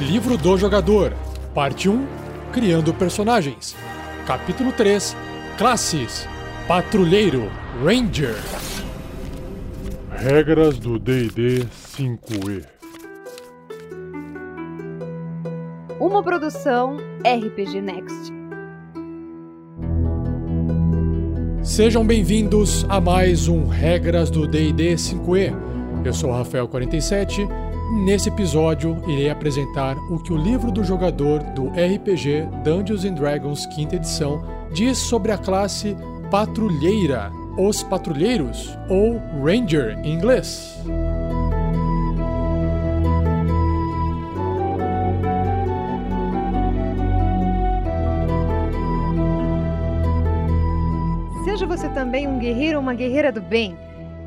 Livro do Jogador, Parte 1 Criando Personagens, Capítulo 3 Classes Patrulheiro Ranger. Regras do DD 5E. Uma produção RPG Next. Sejam bem-vindos a mais um Regras do DD 5E. Eu sou o Rafael47 Nesse episódio, irei apresentar o que o livro do jogador do RPG Dungeons and Dragons quinta edição diz sobre a classe Patrulheira, os Patrulheiros ou Ranger em inglês. Seja você também um guerreiro ou uma guerreira do bem.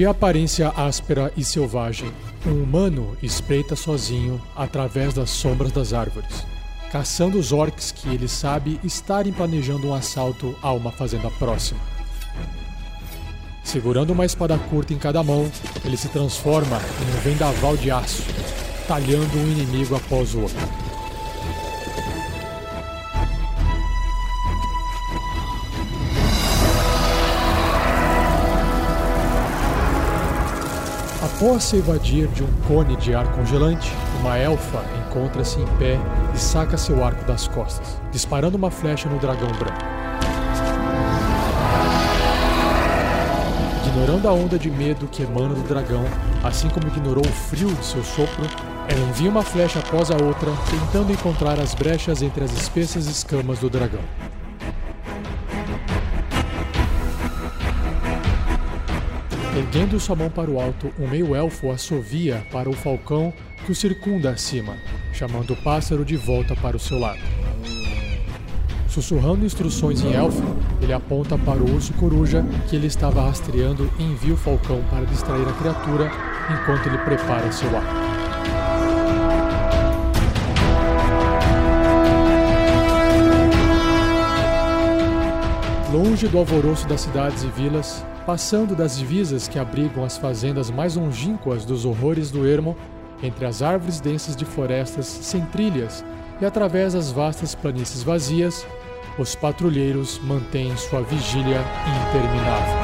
De aparência áspera e selvagem, um humano espreita sozinho através das sombras das árvores, caçando os orcs que ele sabe estarem planejando um assalto a uma fazenda próxima. Segurando uma espada curta em cada mão, ele se transforma em um vendaval de aço, talhando um inimigo após o outro. Após se evadir de um cone de ar congelante, uma elfa encontra-se em pé e saca seu arco das costas, disparando uma flecha no dragão branco. Ignorando a onda de medo que emana do dragão, assim como ignorou o frio de seu sopro, ela envia uma flecha após a outra, tentando encontrar as brechas entre as espessas escamas do dragão. Erguendo sua mão para o alto, um meio-elfo assovia para o falcão que o circunda acima, chamando o pássaro de volta para o seu lado. Sussurrando instruções em elfo, ele aponta para o urso coruja que ele estava rastreando e envia o falcão para distrair a criatura enquanto ele prepara seu arco. Longe do alvoroço das cidades e vilas, passando das divisas que abrigam as fazendas mais longínquas dos horrores do ermo, entre as árvores densas de florestas sem trilhas e através das vastas planícies vazias, os patrulheiros mantêm sua vigília interminável.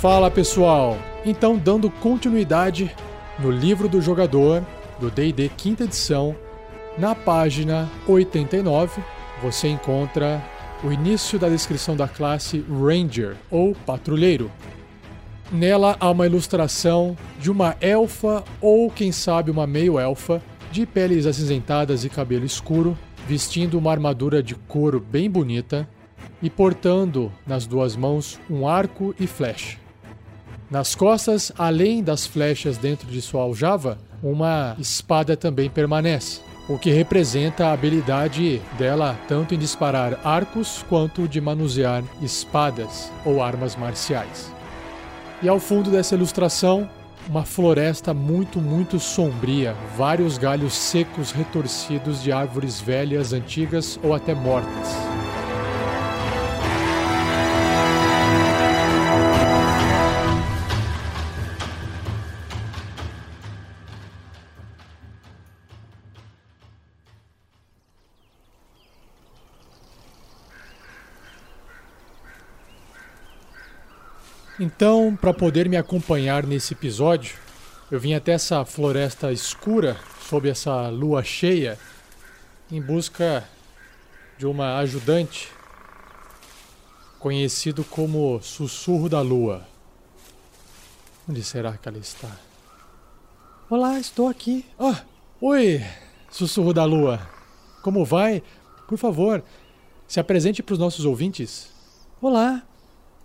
Fala pessoal! Então, dando continuidade no livro do jogador do DD quinta edição, na página 89, você encontra o início da descrição da classe Ranger ou Patrulheiro. Nela há uma ilustração de uma elfa ou, quem sabe, uma meio-elfa de peles acinzentadas e cabelo escuro, vestindo uma armadura de couro bem bonita e portando nas duas mãos um arco e flecha. Nas costas, além das flechas dentro de sua aljava, uma espada também permanece o que representa a habilidade dela tanto em disparar arcos quanto de manusear espadas ou armas marciais. E ao fundo dessa ilustração, uma floresta muito, muito sombria, vários galhos secos retorcidos de árvores velhas, antigas ou até mortas. Então, para poder me acompanhar nesse episódio, eu vim até essa floresta escura, sob essa lua cheia, em busca de uma ajudante, conhecido como Sussurro da Lua. Onde será que ela está? Olá, estou aqui. Ah, oi, sussurro da lua. Como vai? Por favor, se apresente para os nossos ouvintes. Olá,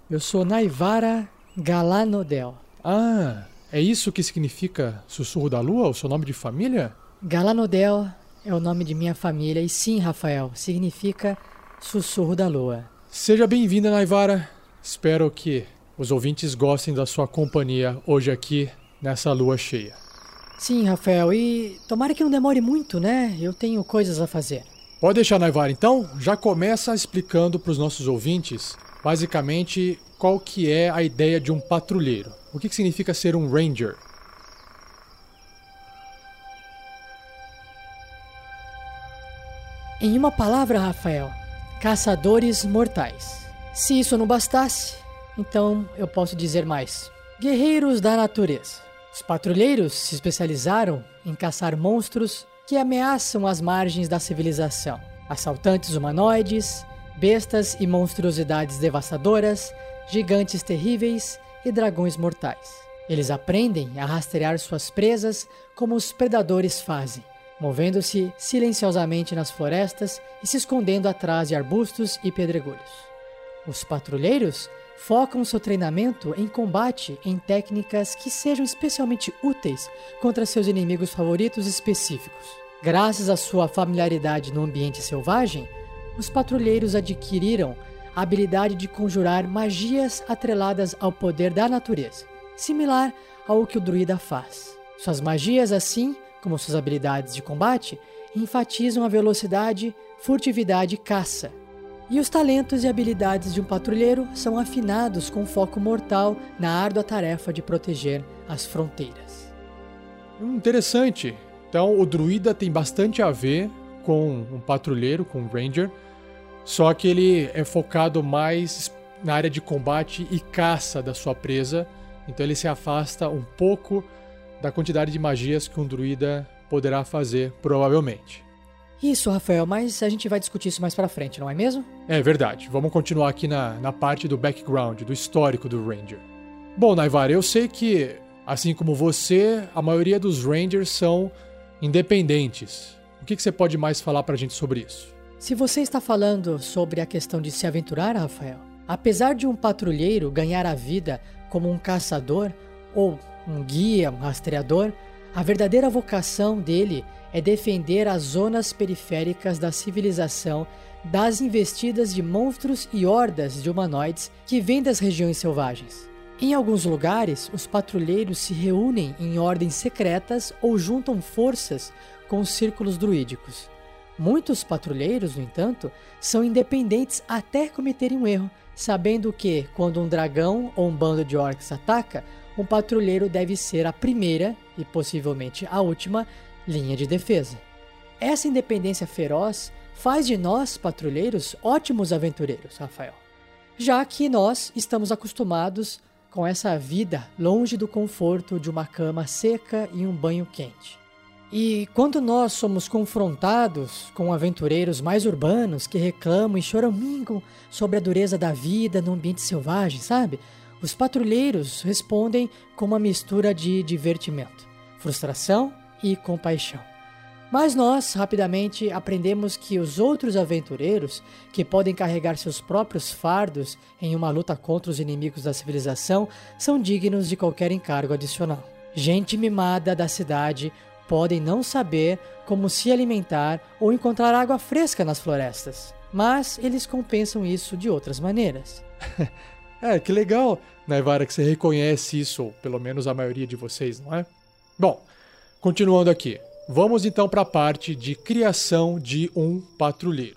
eu sou Naivara Galanodel. Ah, é isso que significa sussurro da lua, o seu nome de família? Galanodel é o nome de minha família e sim, Rafael, significa sussurro da lua. Seja bem-vinda, Naivara. Espero que os ouvintes gostem da sua companhia hoje aqui nessa lua cheia. Sim, Rafael, e tomara que não demore muito, né? Eu tenho coisas a fazer. Pode deixar, Naivara. Então, já começa explicando para os nossos ouvintes, basicamente, qual que é a ideia de um patrulheiro. O que, que significa ser um ranger? Em uma palavra, Rafael, caçadores mortais. Se isso não bastasse, então eu posso dizer mais. Guerreiros da natureza. Os patrulheiros se especializaram em caçar monstros que ameaçam as margens da civilização. Assaltantes humanoides, bestas e monstruosidades devastadoras, gigantes terríveis e dragões mortais. Eles aprendem a rastrear suas presas como os predadores fazem, movendo-se silenciosamente nas florestas e se escondendo atrás de arbustos e pedregulhos. Os patrulheiros focam seu treinamento em combate em técnicas que sejam especialmente úteis contra seus inimigos favoritos específicos. Graças à sua familiaridade no ambiente selvagem, os patrulheiros adquiriram a habilidade de conjurar magias atreladas ao poder da natureza, similar ao que o druida faz. Suas magias, assim como suas habilidades de combate, enfatizam a velocidade, furtividade e caça, e os talentos e habilidades de um patrulheiro são afinados com foco mortal na árdua tarefa de proteger as fronteiras. Hum, interessante. Então, o druida tem bastante a ver com um patrulheiro, com um ranger, só que ele é focado mais na área de combate e caça da sua presa, então ele se afasta um pouco da quantidade de magias que um druida poderá fazer, provavelmente. Isso, Rafael, mas a gente vai discutir isso mais pra frente, não é mesmo? É verdade. Vamos continuar aqui na, na parte do background, do histórico do Ranger. Bom, Naivar, eu sei que, assim como você, a maioria dos Rangers são independentes. O que, que você pode mais falar pra gente sobre isso? Se você está falando sobre a questão de se aventurar, Rafael, apesar de um patrulheiro ganhar a vida como um caçador ou um guia, um rastreador, a verdadeira vocação dele é defender as zonas periféricas da civilização das investidas de monstros e hordas de humanoides que vêm das regiões selvagens. Em alguns lugares, os patrulheiros se reúnem em ordens secretas ou juntam forças com os círculos druídicos. Muitos patrulheiros, no entanto, são independentes até cometerem um erro, sabendo que, quando um dragão ou um bando de orcs ataca, um patrulheiro deve ser a primeira e possivelmente a última linha de defesa. Essa independência feroz faz de nós, patrulheiros, ótimos aventureiros, Rafael. Já que nós estamos acostumados com essa vida longe do conforto de uma cama seca e um banho quente. E quando nós somos confrontados com aventureiros mais urbanos que reclamam e choramingam sobre a dureza da vida no ambiente selvagem, sabe? Os patrulheiros respondem com uma mistura de divertimento, frustração e compaixão. Mas nós, rapidamente, aprendemos que os outros aventureiros, que podem carregar seus próprios fardos em uma luta contra os inimigos da civilização, são dignos de qualquer encargo adicional. Gente mimada da cidade podem não saber como se alimentar ou encontrar água fresca nas florestas, mas eles compensam isso de outras maneiras. é, que legal, Naivara, que você reconhece isso, ou pelo menos a maioria de vocês, não é? Bom, Continuando aqui, vamos então para a parte de criação de um patrulheiro.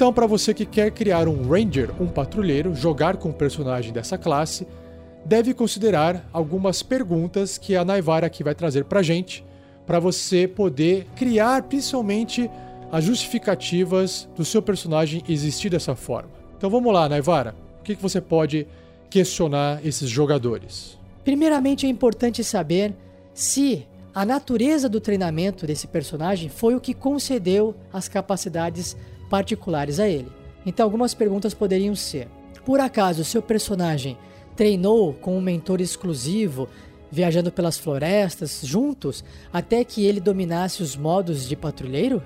Então, para você que quer criar um Ranger, um patrulheiro, jogar com um personagem dessa classe, deve considerar algumas perguntas que a Naivara aqui vai trazer para gente, para você poder criar principalmente as justificativas do seu personagem existir dessa forma. Então vamos lá, Naivara. O que, que você pode questionar esses jogadores? Primeiramente, é importante saber se a natureza do treinamento desse personagem foi o que concedeu as capacidades particulares a ele. Então, algumas perguntas poderiam ser: por acaso seu personagem treinou com um mentor exclusivo, viajando pelas florestas juntos até que ele dominasse os modos de patrulheiro?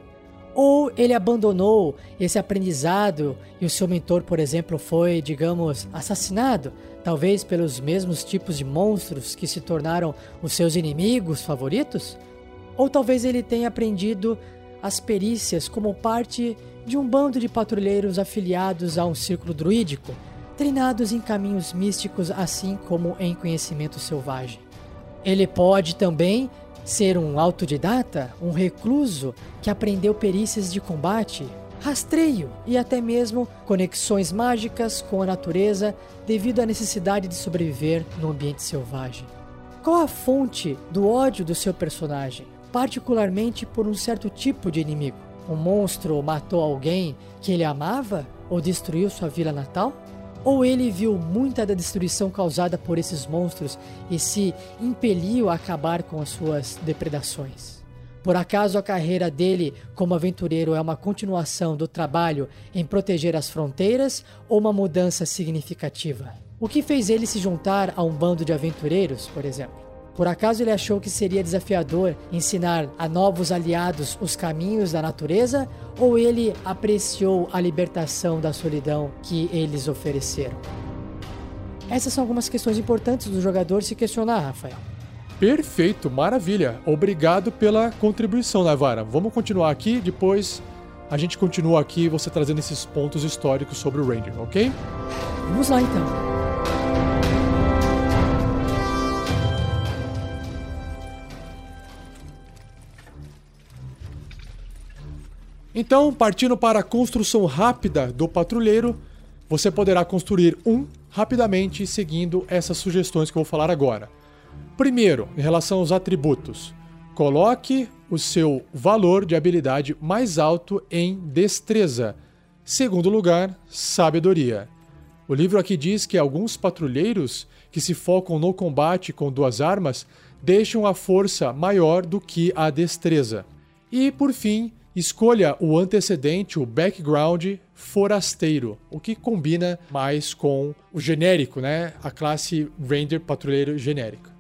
Ou ele abandonou esse aprendizado e o seu mentor, por exemplo, foi, digamos, assassinado, talvez pelos mesmos tipos de monstros que se tornaram os seus inimigos favoritos? Ou talvez ele tenha aprendido as perícias como parte de um bando de patrulheiros afiliados a um círculo druídico, treinados em caminhos místicos assim como em conhecimento selvagem. Ele pode também Ser um autodidata, um recluso que aprendeu perícias de combate, rastreio e até mesmo conexões mágicas com a natureza devido à necessidade de sobreviver no ambiente selvagem. Qual a fonte do ódio do seu personagem, particularmente por um certo tipo de inimigo? Um monstro matou alguém que ele amava ou destruiu sua vila natal? Ou ele viu muita da destruição causada por esses monstros e se impeliu a acabar com as suas depredações? Por acaso a carreira dele como aventureiro é uma continuação do trabalho em proteger as fronteiras ou uma mudança significativa? O que fez ele se juntar a um bando de aventureiros, por exemplo? Por acaso ele achou que seria desafiador ensinar a novos aliados os caminhos da natureza ou ele apreciou a libertação da solidão que eles ofereceram? Essas são algumas questões importantes do jogador se questionar, Rafael. Perfeito, maravilha. Obrigado pela contribuição, Navara. Vamos continuar aqui, depois a gente continua aqui você trazendo esses pontos históricos sobre o Ranger, ok? Vamos lá então. Então, partindo para a construção rápida do patrulheiro, você poderá construir um rapidamente seguindo essas sugestões que eu vou falar agora. Primeiro, em relação aos atributos, coloque o seu valor de habilidade mais alto em destreza. Segundo lugar, sabedoria. O livro aqui diz que alguns patrulheiros que se focam no combate com duas armas deixam a força maior do que a destreza. E, por fim, Escolha o antecedente, o background forasteiro, o que combina mais com o genérico, né? A classe Ranger Patrulheiro genérica.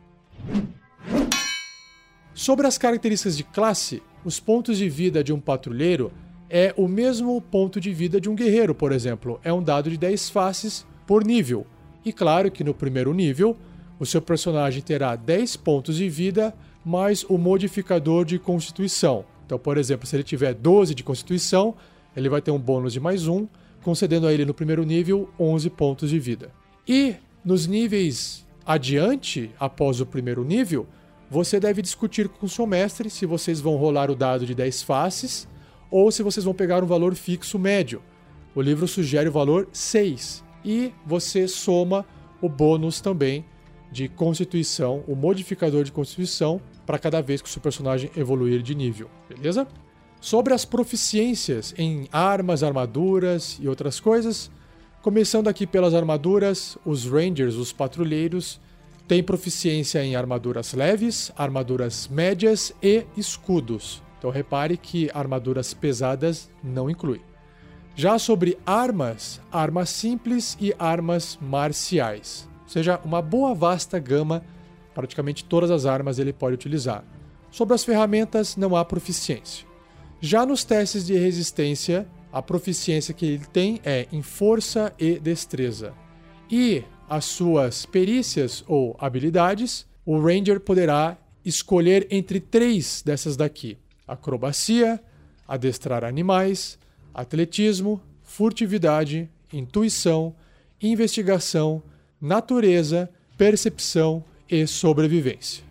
Sobre as características de classe, os pontos de vida de um patrulheiro é o mesmo ponto de vida de um guerreiro, por exemplo. É um dado de 10 faces por nível. E claro que no primeiro nível, o seu personagem terá 10 pontos de vida mais o modificador de constituição. Então, por exemplo, se ele tiver 12 de constituição, ele vai ter um bônus de mais um, concedendo a ele no primeiro nível 11 pontos de vida. E nos níveis adiante, após o primeiro nível, você deve discutir com o seu mestre se vocês vão rolar o dado de 10 faces ou se vocês vão pegar um valor fixo médio. O livro sugere o valor 6 e você soma o bônus também de constituição, o modificador de constituição, para cada vez que o seu personagem evoluir de nível, beleza? Sobre as proficiências em armas, armaduras e outras coisas, começando aqui pelas armaduras, os Rangers, os patrulheiros, têm proficiência em armaduras leves, armaduras médias e escudos. Então repare que armaduras pesadas não inclui. Já sobre armas, armas simples e armas marciais seja, uma boa vasta gama, praticamente todas as armas ele pode utilizar. Sobre as ferramentas, não há proficiência. Já nos testes de resistência, a proficiência que ele tem é em força e destreza. E as suas perícias ou habilidades, o Ranger poderá escolher entre três dessas daqui: acrobacia, adestrar animais, atletismo, furtividade, intuição, investigação natureza, percepção e sobrevivência.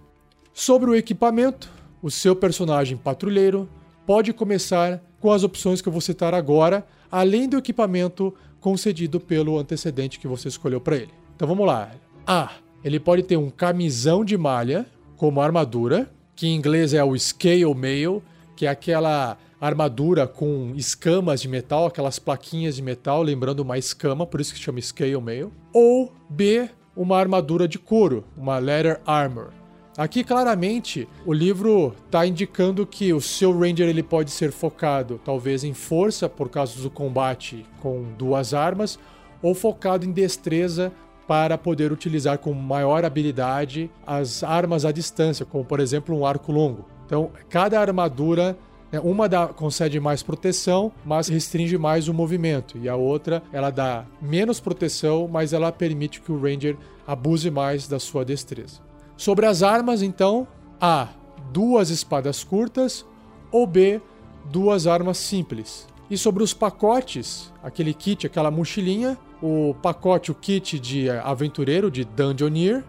Sobre o equipamento, o seu personagem patrulheiro pode começar com as opções que eu vou citar agora, além do equipamento concedido pelo antecedente que você escolheu para ele. Então vamos lá. A. Ele pode ter um camisão de malha como armadura, que em inglês é o scale mail, que é aquela armadura com escamas de metal, aquelas plaquinhas de metal, lembrando uma escama, por isso que chama scale mail. Ou B, uma armadura de couro, uma leather armor, Aqui claramente o livro está indicando que o seu Ranger ele pode ser focado talvez em força por causa do combate com duas armas ou focado em destreza para poder utilizar com maior habilidade as armas à distância, como por exemplo um arco longo. Então, cada armadura uma dá, concede mais proteção, mas restringe mais o movimento, e a outra ela dá menos proteção, mas ela permite que o Ranger abuse mais da sua destreza. Sobre as armas, então, A. Duas espadas curtas ou B. Duas armas simples. E sobre os pacotes, aquele kit, aquela mochilinha, o pacote, o kit de aventureiro, de Dungeoneer,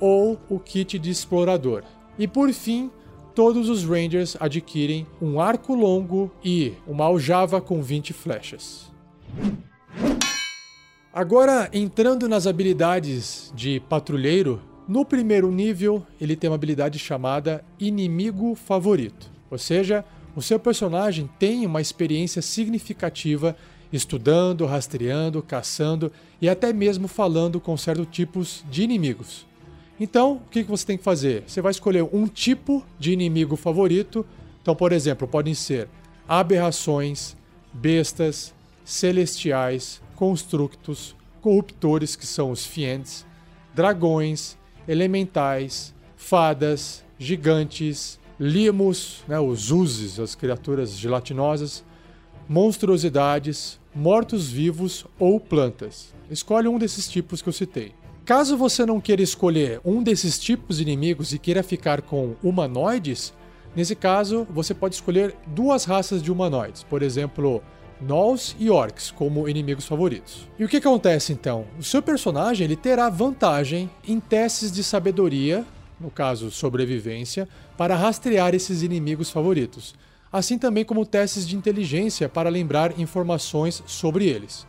ou o kit de explorador. E por fim, todos os Rangers adquirem um arco longo e uma aljava com 20 flechas. Agora, entrando nas habilidades de patrulheiro, no primeiro nível, ele tem uma habilidade chamada Inimigo Favorito. Ou seja, o seu personagem tem uma experiência significativa estudando, rastreando, caçando e até mesmo falando com certos tipos de inimigos. Então, o que você tem que fazer? Você vai escolher um tipo de inimigo favorito. Então, por exemplo, podem ser aberrações, bestas, celestiais, constructos, corruptores, que são os fiends, dragões, elementais, fadas, gigantes, limos, né, os uses, as criaturas gelatinosas, monstruosidades, mortos-vivos ou plantas. Escolhe um desses tipos que eu citei. Caso você não queira escolher um desses tipos de inimigos e queira ficar com humanoides, nesse caso você pode escolher duas raças de humanoides, por exemplo, Gnolls e Orcs como inimigos favoritos. E o que acontece então? O seu personagem ele terá vantagem em testes de sabedoria, no caso sobrevivência, para rastrear esses inimigos favoritos, assim também como testes de inteligência para lembrar informações sobre eles.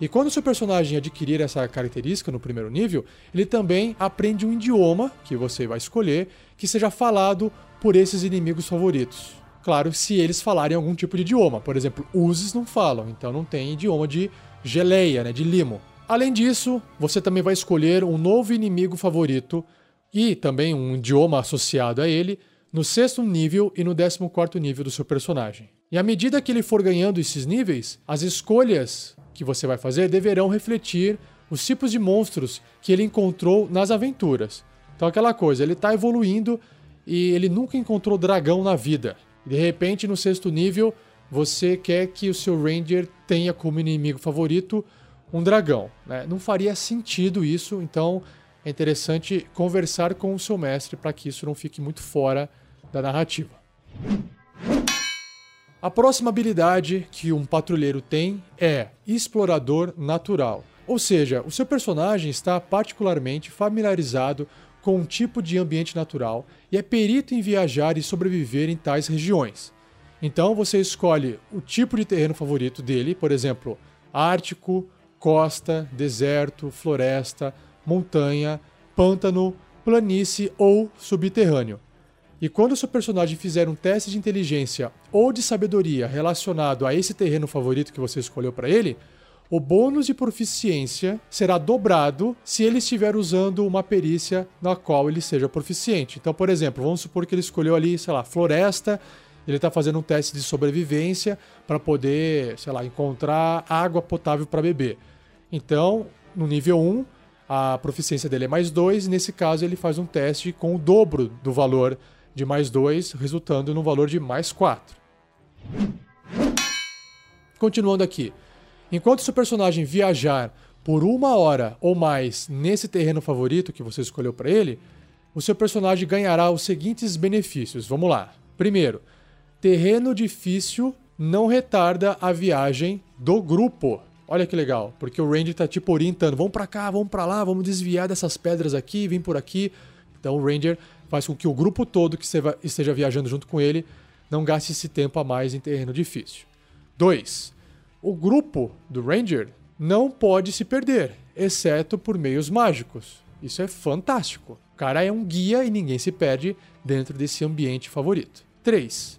E quando o seu personagem adquirir essa característica no primeiro nível, ele também aprende um idioma que você vai escolher que seja falado por esses inimigos favoritos. Claro, se eles falarem algum tipo de idioma. Por exemplo, uses não falam, então não tem idioma de geleia, né, de limo. Além disso, você também vai escolher um novo inimigo favorito e também um idioma associado a ele no sexto nível e no décimo quarto nível do seu personagem. E à medida que ele for ganhando esses níveis, as escolhas que você vai fazer deverão refletir os tipos de monstros que ele encontrou nas aventuras. Então, aquela coisa, ele está evoluindo e ele nunca encontrou dragão na vida. De repente, no sexto nível, você quer que o seu Ranger tenha como inimigo favorito um dragão. Né? Não faria sentido isso, então é interessante conversar com o seu mestre para que isso não fique muito fora da narrativa. A próxima habilidade que um patrulheiro tem é Explorador Natural. Ou seja, o seu personagem está particularmente familiarizado com um tipo de ambiente natural e é perito em viajar e sobreviver em tais regiões. Então você escolhe o tipo de terreno favorito dele, por exemplo, ártico, costa, deserto, floresta, montanha, pântano, planície ou subterrâneo. E quando seu personagem fizer um teste de inteligência ou de sabedoria relacionado a esse terreno favorito que você escolheu para ele, o bônus de proficiência será dobrado se ele estiver usando uma perícia na qual ele seja proficiente. Então, por exemplo, vamos supor que ele escolheu ali, sei lá, floresta, ele está fazendo um teste de sobrevivência para poder, sei lá, encontrar água potável para beber. Então, no nível 1, a proficiência dele é mais 2, e nesse caso ele faz um teste com o dobro do valor de mais 2, resultando no valor de mais 4. Continuando aqui. Enquanto seu personagem viajar por uma hora ou mais nesse terreno favorito que você escolheu para ele, o seu personagem ganhará os seguintes benefícios. Vamos lá. Primeiro, terreno difícil não retarda a viagem do grupo. Olha que legal, porque o Ranger está tipo orientando, vamos para cá, vamos para lá, vamos desviar dessas pedras aqui, vem por aqui. Então o Ranger faz com que o grupo todo que esteja viajando junto com ele não gaste esse tempo a mais em terreno difícil. 2 o grupo do Ranger não pode se perder, exceto por meios mágicos. Isso é fantástico. O cara é um guia e ninguém se perde dentro desse ambiente favorito. 3.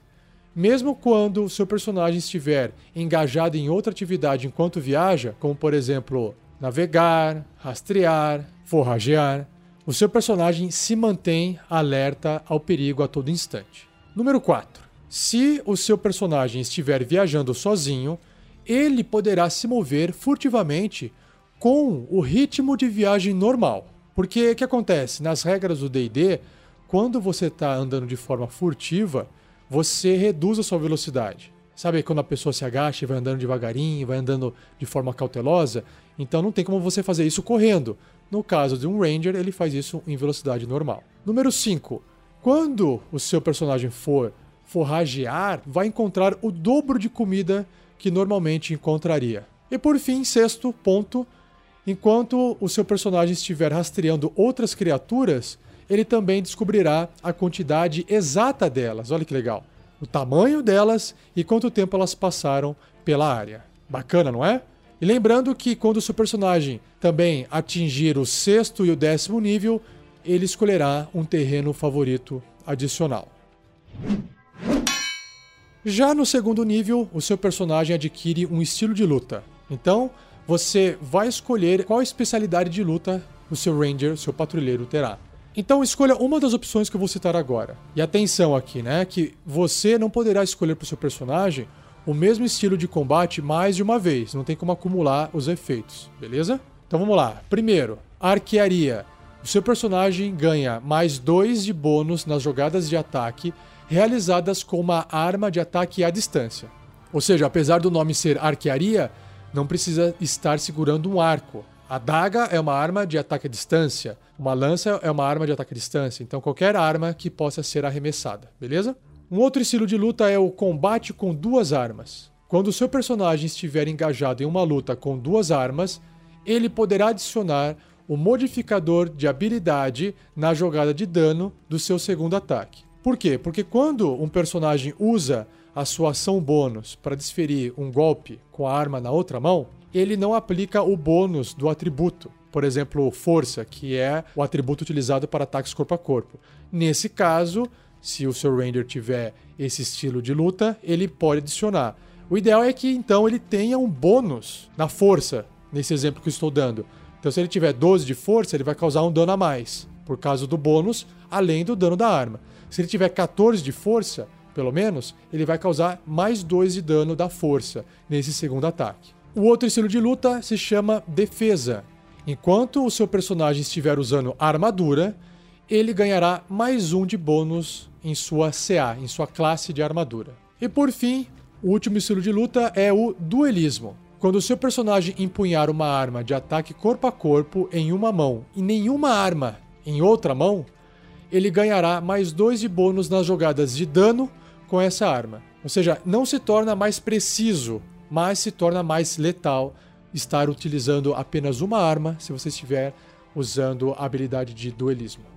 Mesmo quando o seu personagem estiver engajado em outra atividade enquanto viaja, como por exemplo navegar, rastrear, forragear, o seu personagem se mantém alerta ao perigo a todo instante. Número 4. Se o seu personagem estiver viajando sozinho, ele poderá se mover furtivamente com o ritmo de viagem normal. Porque o que acontece? Nas regras do DD, quando você está andando de forma furtiva, você reduz a sua velocidade. Sabe quando a pessoa se agacha e vai andando devagarinho, vai andando de forma cautelosa? Então não tem como você fazer isso correndo. No caso de um Ranger, ele faz isso em velocidade normal. Número 5. Quando o seu personagem for forragear, vai encontrar o dobro de comida que normalmente encontraria. E por fim, sexto ponto, enquanto o seu personagem estiver rastreando outras criaturas, ele também descobrirá a quantidade exata delas. Olha que legal o tamanho delas e quanto tempo elas passaram pela área. Bacana, não é? E lembrando que quando o seu personagem também atingir o sexto e o décimo nível, ele escolherá um terreno favorito adicional. Já no segundo nível, o seu personagem adquire um estilo de luta. Então, você vai escolher qual especialidade de luta o seu Ranger, seu patrulheiro, terá. Então escolha uma das opções que eu vou citar agora. E atenção aqui, né, que você não poderá escolher para o seu personagem o mesmo estilo de combate mais de uma vez, não tem como acumular os efeitos, beleza? Então vamos lá. Primeiro, arquearia. O seu personagem ganha mais dois de bônus nas jogadas de ataque realizadas com uma arma de ataque à distância. Ou seja, apesar do nome ser arquearia, não precisa estar segurando um arco. A daga é uma arma de ataque à distância, uma lança é uma arma de ataque à distância, então qualquer arma que possa ser arremessada, beleza? Um outro estilo de luta é o combate com duas armas. Quando o seu personagem estiver engajado em uma luta com duas armas, ele poderá adicionar o modificador de habilidade na jogada de dano do seu segundo ataque. Por quê? Porque quando um personagem usa a sua ação bônus para desferir um golpe com a arma na outra mão, ele não aplica o bônus do atributo. Por exemplo, força, que é o atributo utilizado para ataques corpo a corpo. Nesse caso, se o seu Ranger tiver esse estilo de luta, ele pode adicionar. O ideal é que então ele tenha um bônus na força, nesse exemplo que eu estou dando. Então, se ele tiver 12 de força, ele vai causar um dano a mais, por causa do bônus, além do dano da arma. Se ele tiver 14 de força, pelo menos, ele vai causar mais 2 de dano da força nesse segundo ataque. O outro estilo de luta se chama defesa. Enquanto o seu personagem estiver usando armadura, ele ganhará mais um de bônus em sua CA, em sua classe de armadura. E por fim, o último estilo de luta é o duelismo. Quando o seu personagem empunhar uma arma de ataque corpo a corpo em uma mão e nenhuma arma em outra mão, ele ganhará mais dois de bônus nas jogadas de dano com essa arma. Ou seja, não se torna mais preciso mas se torna mais letal estar utilizando apenas uma arma se você estiver usando a habilidade de duelismo.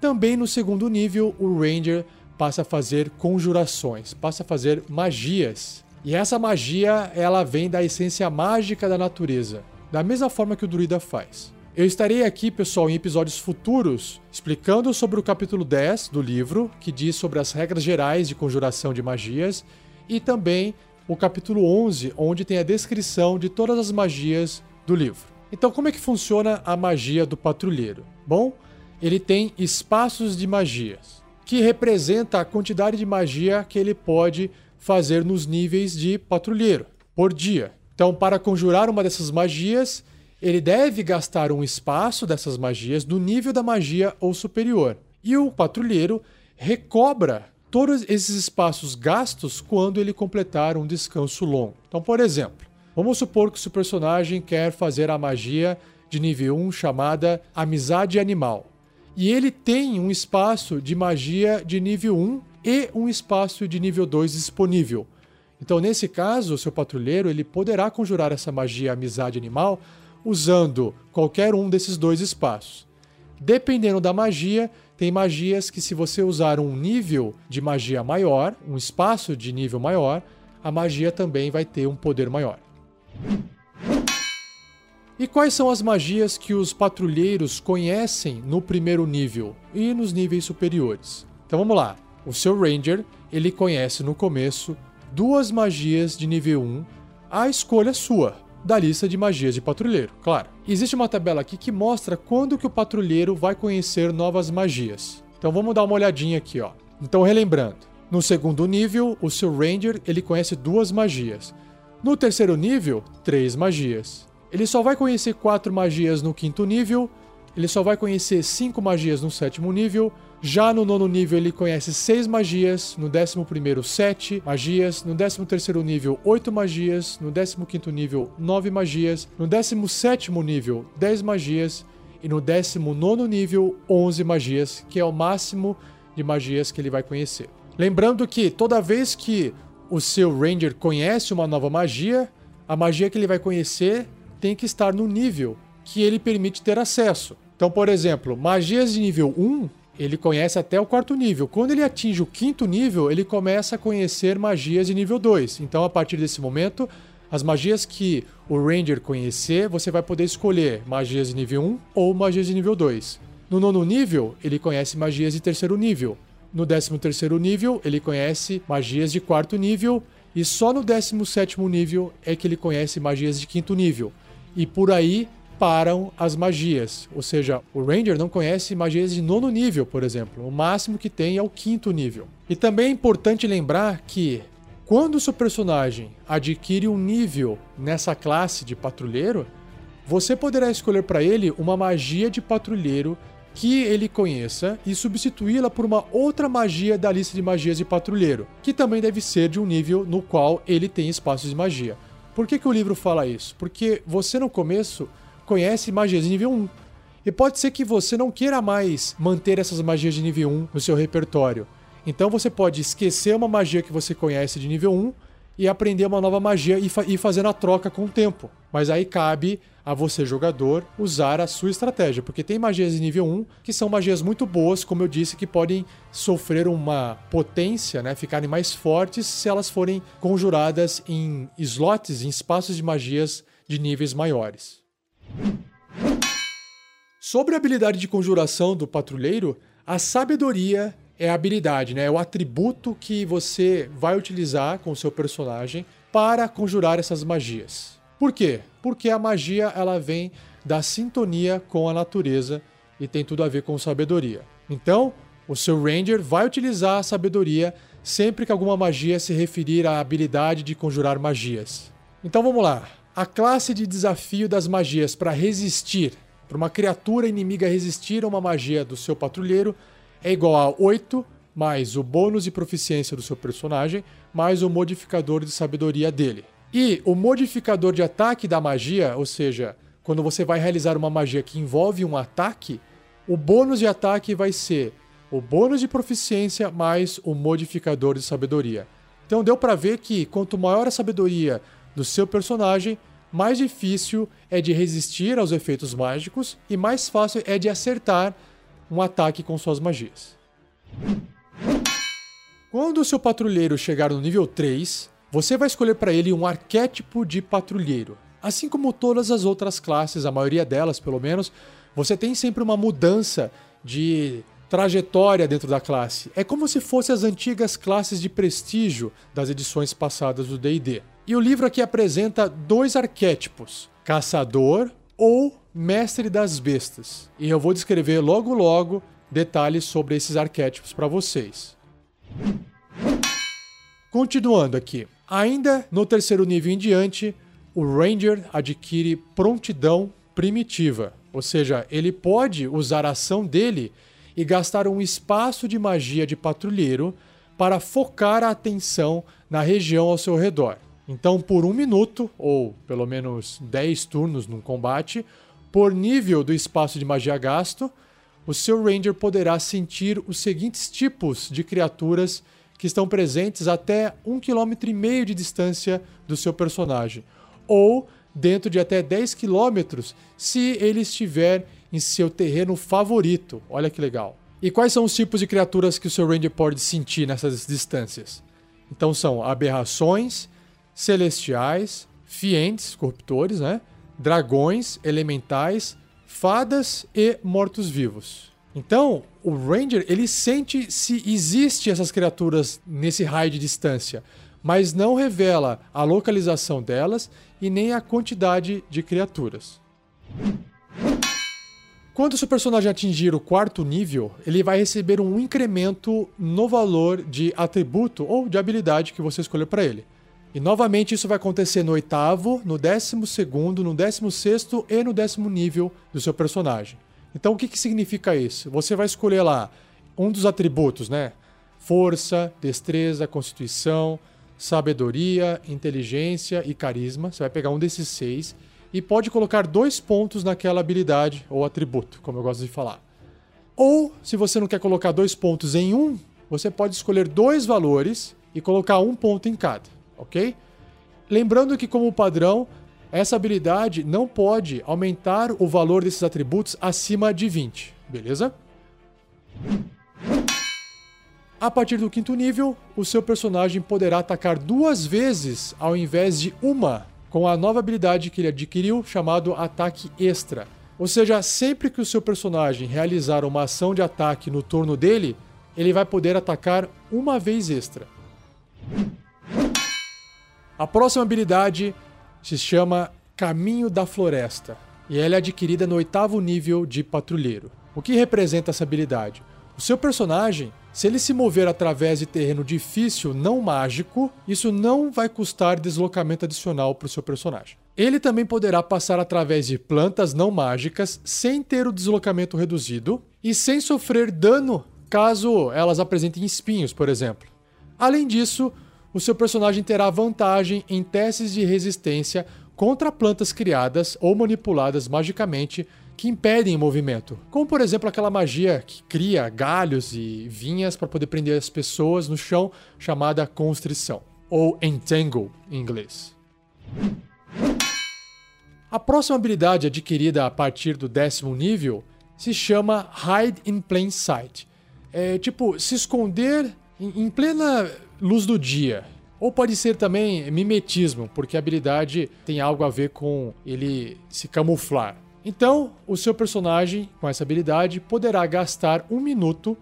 Também no segundo nível, o Ranger passa a fazer conjurações, passa a fazer magias. E essa magia, ela vem da essência mágica da natureza, da mesma forma que o druida faz. Eu estarei aqui, pessoal, em episódios futuros explicando sobre o capítulo 10 do livro, que diz sobre as regras gerais de conjuração de magias, e também o capítulo 11, onde tem a descrição de todas as magias do livro. Então, como é que funciona a magia do patrulheiro? Bom, ele tem espaços de magias, que representa a quantidade de magia que ele pode fazer nos níveis de patrulheiro por dia. Então, para conjurar uma dessas magias, ele deve gastar um espaço dessas magias do nível da magia ou superior. E o patrulheiro recobra todos esses espaços gastos quando ele completar um descanso longo. Então, por exemplo, vamos supor que o seu personagem quer fazer a magia de nível 1 chamada Amizade Animal. E ele tem um espaço de magia de nível 1 e um espaço de nível 2 disponível. Então, nesse caso, o seu patrulheiro ele poderá conjurar essa magia Amizade Animal usando qualquer um desses dois espaços. Dependendo da magia, tem magias que, se você usar um nível de magia maior, um espaço de nível maior, a magia também vai ter um poder maior. E quais são as magias que os patrulheiros conhecem no primeiro nível e nos níveis superiores? Então vamos lá. O seu Ranger, ele conhece no começo duas magias de nível 1, a escolha sua. da lista de magias de patrulheiro, claro. Existe uma tabela aqui que mostra quando que o patrulheiro vai conhecer novas magias. Então vamos dar uma olhadinha aqui, ó. Então relembrando, no segundo nível, o seu Ranger ele conhece duas magias. No terceiro nível, três magias. Ele só vai conhecer quatro magias no quinto nível ele só vai conhecer 5 magias no sétimo nível. Já no nono nível, ele conhece 6 magias. No décimo primeiro, 7 magias. No décimo terceiro nível, 8 magias. No décimo quinto nível, 9 magias. No décimo sétimo nível, 10 magias. E no décimo nono nível, 11 magias, que é o máximo de magias que ele vai conhecer. Lembrando que toda vez que o seu Ranger conhece uma nova magia, a magia que ele vai conhecer tem que estar no nível que ele permite ter acesso. Então, por exemplo, magias de nível 1, ele conhece até o quarto nível. Quando ele atinge o quinto nível, ele começa a conhecer magias de nível 2. Então, a partir desse momento, as magias que o Ranger conhecer, você vai poder escolher magias de nível 1 ou magias de nível 2. No nono nível, ele conhece magias de terceiro nível. No décimo terceiro nível, ele conhece magias de quarto nível. E só no décimo sétimo nível é que ele conhece magias de quinto nível. E por aí param as magias. Ou seja, o Ranger não conhece magias de nono nível, por exemplo. O máximo que tem é o quinto nível. E também é importante lembrar que quando o seu personagem adquire um nível nessa classe de patrulheiro, você poderá escolher para ele uma magia de patrulheiro que ele conheça e substituí-la por uma outra magia da lista de magias de patrulheiro, que também deve ser de um nível no qual ele tem espaços de magia. Por que, que o livro fala isso? Porque você no começo conhece magias de nível 1. E pode ser que você não queira mais manter essas magias de nível 1 no seu repertório. Então você pode esquecer uma magia que você conhece de nível 1 e aprender uma nova magia e ir fazendo a troca com o tempo. Mas aí cabe a você, jogador, usar a sua estratégia, porque tem magias de nível 1 que são magias muito boas, como eu disse, que podem sofrer uma potência, né, ficarem mais fortes se elas forem conjuradas em slots, em espaços de magias de níveis maiores. Sobre a habilidade de conjuração do patrulheiro, a sabedoria é a habilidade, né? É o atributo que você vai utilizar com o seu personagem para conjurar essas magias. Por quê? Porque a magia ela vem da sintonia com a natureza e tem tudo a ver com sabedoria. Então, o seu Ranger vai utilizar a sabedoria sempre que alguma magia se referir à habilidade de conjurar magias. Então vamos lá. A classe de desafio das magias para resistir, para uma criatura inimiga resistir a uma magia do seu patrulheiro, é igual a 8 mais o bônus de proficiência do seu personagem, mais o modificador de sabedoria dele. E o modificador de ataque da magia, ou seja, quando você vai realizar uma magia que envolve um ataque, o bônus de ataque vai ser o bônus de proficiência mais o modificador de sabedoria. Então deu para ver que quanto maior a sabedoria do seu personagem, mais difícil é de resistir aos efeitos mágicos e mais fácil é de acertar um ataque com suas magias. Quando o seu patrulheiro chegar no nível 3, você vai escolher para ele um arquétipo de patrulheiro. Assim como todas as outras classes, a maioria delas pelo menos, você tem sempre uma mudança de trajetória dentro da classe. É como se fossem as antigas classes de prestígio das edições passadas do DD. E o livro aqui apresenta dois arquétipos: caçador ou mestre das bestas. E eu vou descrever logo logo detalhes sobre esses arquétipos para vocês. Continuando aqui. Ainda no terceiro nível em diante, o Ranger adquire prontidão primitiva, ou seja, ele pode usar a ação dele e gastar um espaço de magia de patrulheiro para focar a atenção na região ao seu redor. Então, por um minuto, ou pelo menos 10 turnos num combate, por nível do espaço de magia gasto, o seu Ranger poderá sentir os seguintes tipos de criaturas que estão presentes até um quilômetro e meio de distância do seu personagem, ou dentro de até 10 quilômetros se ele estiver em seu terreno favorito. Olha que legal. E quais são os tipos de criaturas que o seu Ranger pode sentir nessas distâncias? Então são aberrações, celestiais, fientes, corruptores, né? Dragões, elementais, fadas e mortos-vivos. Então, o Ranger ele sente se existe essas criaturas nesse raio de distância, mas não revela a localização delas e nem a quantidade de criaturas. Quando seu personagem atingir o quarto nível, ele vai receber um incremento no valor de atributo ou de habilidade que você escolher para ele. E novamente isso vai acontecer no oitavo, no décimo segundo, no décimo sexto e no décimo nível do seu personagem. Então o que, que significa isso? Você vai escolher lá um dos atributos, né? Força, destreza, constituição, sabedoria, inteligência e carisma. Você vai pegar um desses seis e pode colocar dois pontos naquela habilidade ou atributo, como eu gosto de falar. Ou, se você não quer colocar dois pontos em um, você pode escolher dois valores e colocar um ponto em cada, ok? Lembrando que, como padrão, essa habilidade não pode aumentar o valor desses atributos acima de 20, beleza? A partir do quinto nível, o seu personagem poderá atacar duas vezes ao invés de uma com a nova habilidade que ele adquiriu chamado Ataque Extra. Ou seja, sempre que o seu personagem realizar uma ação de ataque no turno dele, ele vai poder atacar uma vez extra. A próxima habilidade se chama Caminho da Floresta e ela é adquirida no oitavo nível de patrulheiro. O que representa essa habilidade? O seu personagem se ele se mover através de terreno difícil não mágico, isso não vai custar deslocamento adicional para o seu personagem. Ele também poderá passar através de plantas não mágicas sem ter o deslocamento reduzido e sem sofrer dano caso elas apresentem espinhos, por exemplo. Além disso, o seu personagem terá vantagem em testes de resistência contra plantas criadas ou manipuladas magicamente que impedem o movimento. Como, por exemplo, aquela magia que cria galhos e vinhas para poder prender as pessoas no chão, chamada constrição, ou entangle em inglês. A próxima habilidade adquirida a partir do décimo nível se chama Hide in Plain Sight. É tipo, se esconder em plena luz do dia. Ou pode ser também mimetismo, porque a habilidade tem algo a ver com ele se camuflar. Então, o seu personagem, com essa habilidade, poderá gastar um minuto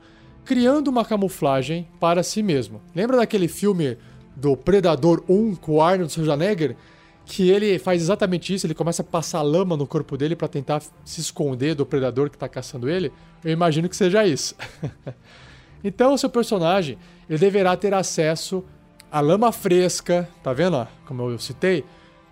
criando uma camuflagem para si mesmo. Lembra daquele filme do Predador 1 com o Arnold Schwarzenegger? Que ele faz exatamente isso, ele começa a passar lama no corpo dele para tentar se esconder do predador que está caçando ele. Eu imagino que seja isso. então, o seu personagem ele deverá ter acesso à lama fresca, tá vendo? Como eu citei,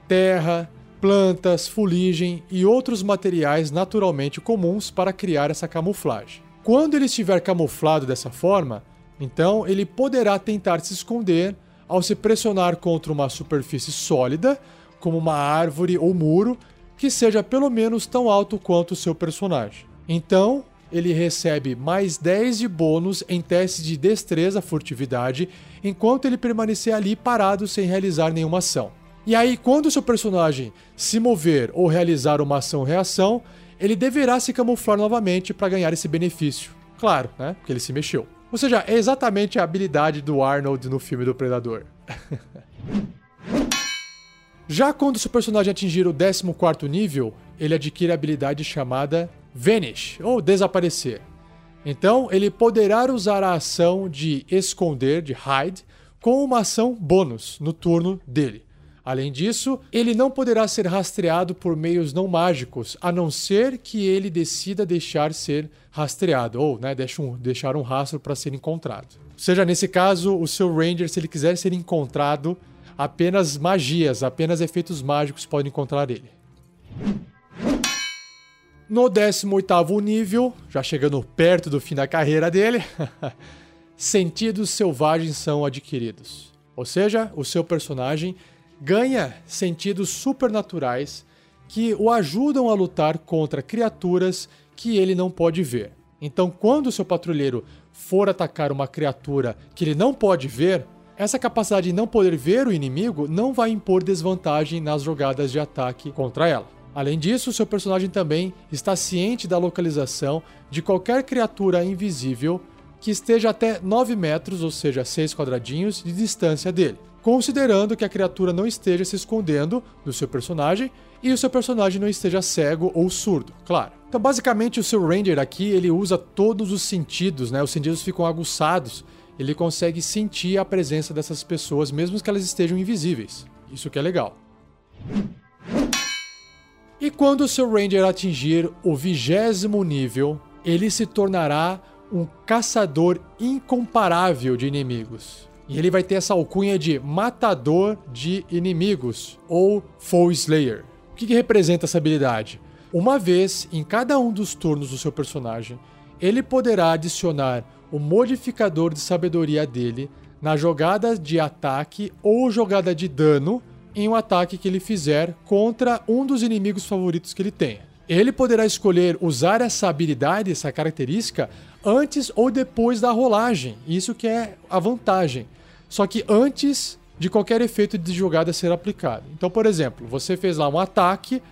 terra, plantas, fuligem e outros materiais naturalmente comuns para criar essa camuflagem. Quando ele estiver camuflado dessa forma, então ele poderá tentar se esconder ao se pressionar contra uma superfície sólida, como uma árvore ou muro, que seja pelo menos tão alto quanto o seu personagem. Então, ele recebe mais 10 de bônus em testes de destreza, furtividade, enquanto ele permanecer ali parado sem realizar nenhuma ação. E aí, quando seu personagem se mover ou realizar uma ação-reação, ele deverá se camuflar novamente para ganhar esse benefício. Claro, né? Porque ele se mexeu. Ou seja, é exatamente a habilidade do Arnold no filme do Predador. Já quando seu personagem atingir o 14 nível, ele adquire a habilidade chamada Vanish, ou desaparecer. Então, ele poderá usar a ação de esconder, de hide, com uma ação bônus no turno dele. Além disso, ele não poderá ser rastreado por meios não mágicos, a não ser que ele decida deixar ser rastreado, ou né, um, deixar um rastro para ser encontrado. Ou seja, nesse caso, o seu Ranger, se ele quiser ser encontrado, apenas magias, apenas efeitos mágicos podem encontrar ele. No 18º nível, já chegando perto do fim da carreira dele, sentidos selvagens são adquiridos. Ou seja, o seu personagem ganha sentidos supernaturais que o ajudam a lutar contra criaturas que ele não pode ver. Então, quando o seu patrulheiro for atacar uma criatura que ele não pode ver, essa capacidade de não poder ver o inimigo não vai impor desvantagem nas jogadas de ataque contra ela. Além disso, seu personagem também está ciente da localização de qualquer criatura invisível que esteja até 9 metros, ou seja, 6 quadradinhos, de distância dele considerando que a criatura não esteja se escondendo do seu personagem e o seu personagem não esteja cego ou surdo, claro. Então, basicamente, o seu Ranger aqui ele usa todos os sentidos, né? Os sentidos ficam aguçados ele consegue sentir a presença dessas pessoas, mesmo que elas estejam invisíveis. Isso que é legal. E quando o seu Ranger atingir o vigésimo nível, ele se tornará um caçador incomparável de inimigos. E ele vai ter essa alcunha de matador de inimigos, ou Foe Slayer. O que, que representa essa habilidade? Uma vez em cada um dos turnos do seu personagem, ele poderá adicionar o modificador de sabedoria dele na jogada de ataque ou jogada de dano em um ataque que ele fizer contra um dos inimigos favoritos que ele tenha. Ele poderá escolher usar essa habilidade, essa característica, antes ou depois da rolagem. Isso que é a vantagem. Só que antes de qualquer efeito de jogada ser aplicado. Então, por exemplo, você fez lá um ataque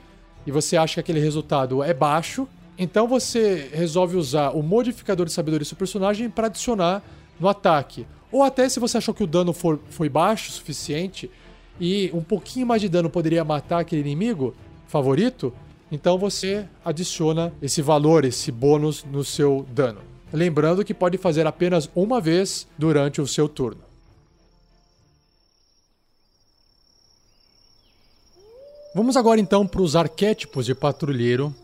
e você acha que aquele resultado é baixo, então você resolve usar o modificador de sabedoria do seu personagem para adicionar no ataque. Ou até se você achou que o dano for, foi baixo o suficiente e um pouquinho mais de dano poderia matar aquele inimigo favorito, então você adiciona esse valor, esse bônus no seu dano. Lembrando que pode fazer apenas uma vez durante o seu turno. Vamos agora então para os arquétipos de patrulheiro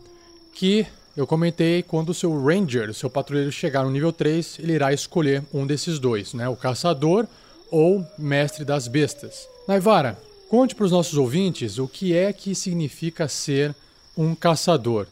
que eu comentei quando o seu Ranger, o seu patrulheiro chegar no nível 3, ele irá escolher um desses dois, né? O caçador ou mestre das bestas. Naivara, conte para os nossos ouvintes o que é que significa ser um caçador.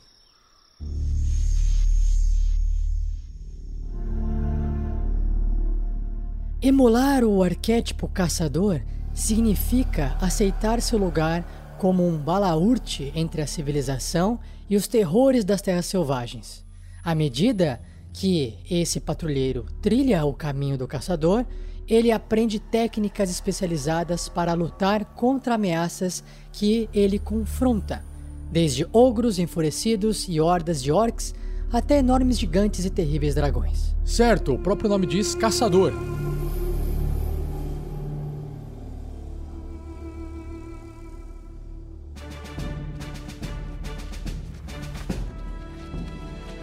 Emular o arquétipo caçador significa aceitar seu lugar como um balaurte entre a civilização e os terrores das terras selvagens. À medida que esse patrulheiro trilha o caminho do caçador, ele aprende técnicas especializadas para lutar contra ameaças que ele confronta, desde ogros enfurecidos e hordas de orcs até enormes gigantes e terríveis dragões. Certo, o próprio nome diz caçador.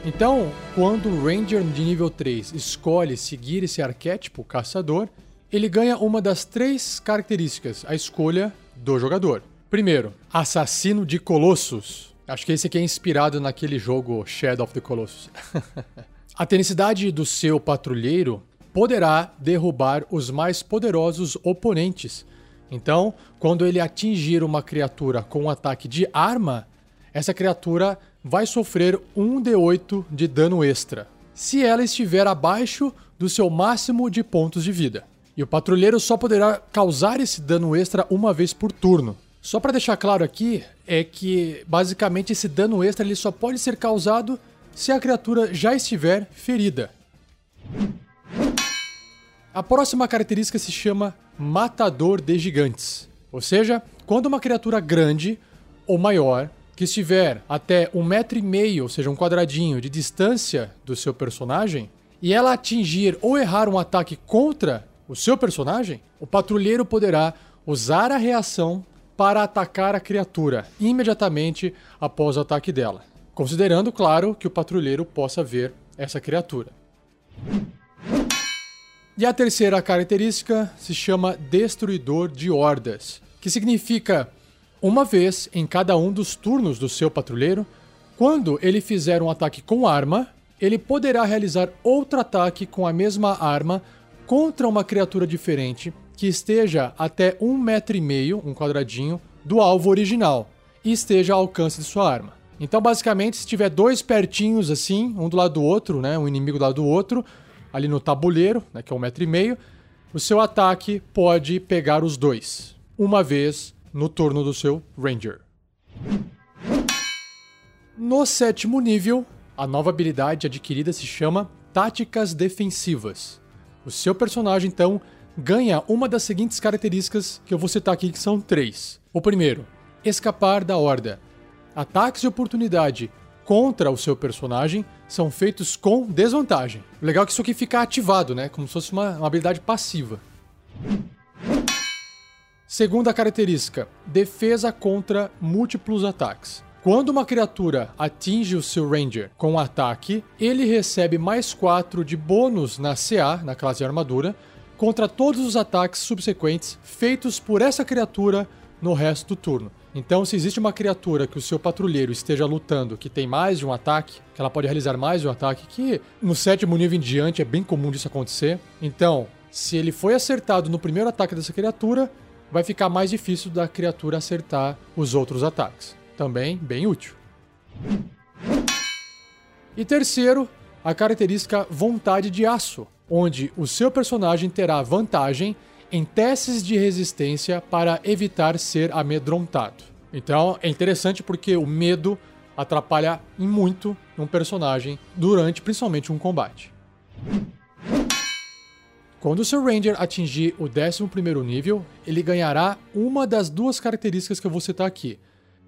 Então, quando o Ranger de nível 3 escolhe seguir esse arquétipo caçador, ele ganha uma das três características, a escolha do jogador. Primeiro, assassino de colossos. Acho que esse aqui é inspirado naquele jogo Shadow of the Colossus. a tenacidade do seu patrulheiro poderá derrubar os mais poderosos oponentes. Então, quando ele atingir uma criatura com um ataque de arma, essa criatura vai sofrer 1 d8 de dano extra, se ela estiver abaixo do seu máximo de pontos de vida. E o patrulheiro só poderá causar esse dano extra uma vez por turno. Só para deixar claro aqui, é que basicamente esse dano extra ele só pode ser causado se a criatura já estiver ferida. A próxima característica se chama Matador de Gigantes. Ou seja, quando uma criatura grande ou maior que estiver até um metro e meio, ou seja, um quadradinho de distância do seu personagem, e ela atingir ou errar um ataque contra o seu personagem, o patrulheiro poderá usar a reação para atacar a criatura imediatamente após o ataque dela, considerando, claro, que o patrulheiro possa ver essa criatura. E a terceira característica se chama Destruidor de Hordas, que significa uma vez em cada um dos turnos do seu patrulheiro, quando ele fizer um ataque com arma, ele poderá realizar outro ataque com a mesma arma contra uma criatura diferente que esteja até um metro e meio, um quadradinho, do alvo original e esteja ao alcance de sua arma. Então, basicamente, se tiver dois pertinhos assim, um do lado do outro, né, um inimigo do lado do outro, ali no tabuleiro, né, que é um metro e meio, o seu ataque pode pegar os dois, uma vez no turno do seu Ranger. No sétimo nível, a nova habilidade adquirida se chama Táticas Defensivas. O seu personagem, então, ganha uma das seguintes características que eu vou citar aqui, que são três. O primeiro, escapar da horda. Ataques de oportunidade contra o seu personagem são feitos com desvantagem. O legal é que isso aqui fica ativado, né? Como se fosse uma, uma habilidade passiva. Segunda característica: defesa contra múltiplos ataques. Quando uma criatura atinge o seu Ranger com um ataque, ele recebe mais 4 de bônus na CA, na classe de armadura, contra todos os ataques subsequentes feitos por essa criatura no resto do turno. Então, se existe uma criatura que o seu patrulheiro esteja lutando que tem mais de um ataque, que ela pode realizar mais de um ataque, que no sétimo nível em diante é bem comum disso acontecer. Então, se ele foi acertado no primeiro ataque dessa criatura, vai ficar mais difícil da criatura acertar os outros ataques. Também bem útil. E terceiro, a característica Vontade de Aço, onde o seu personagem terá vantagem em testes de resistência para evitar ser amedrontado. Então é interessante porque o medo atrapalha muito um personagem durante principalmente um combate. Quando o seu Ranger atingir o 11 nível, ele ganhará uma das duas características que eu vou citar aqui.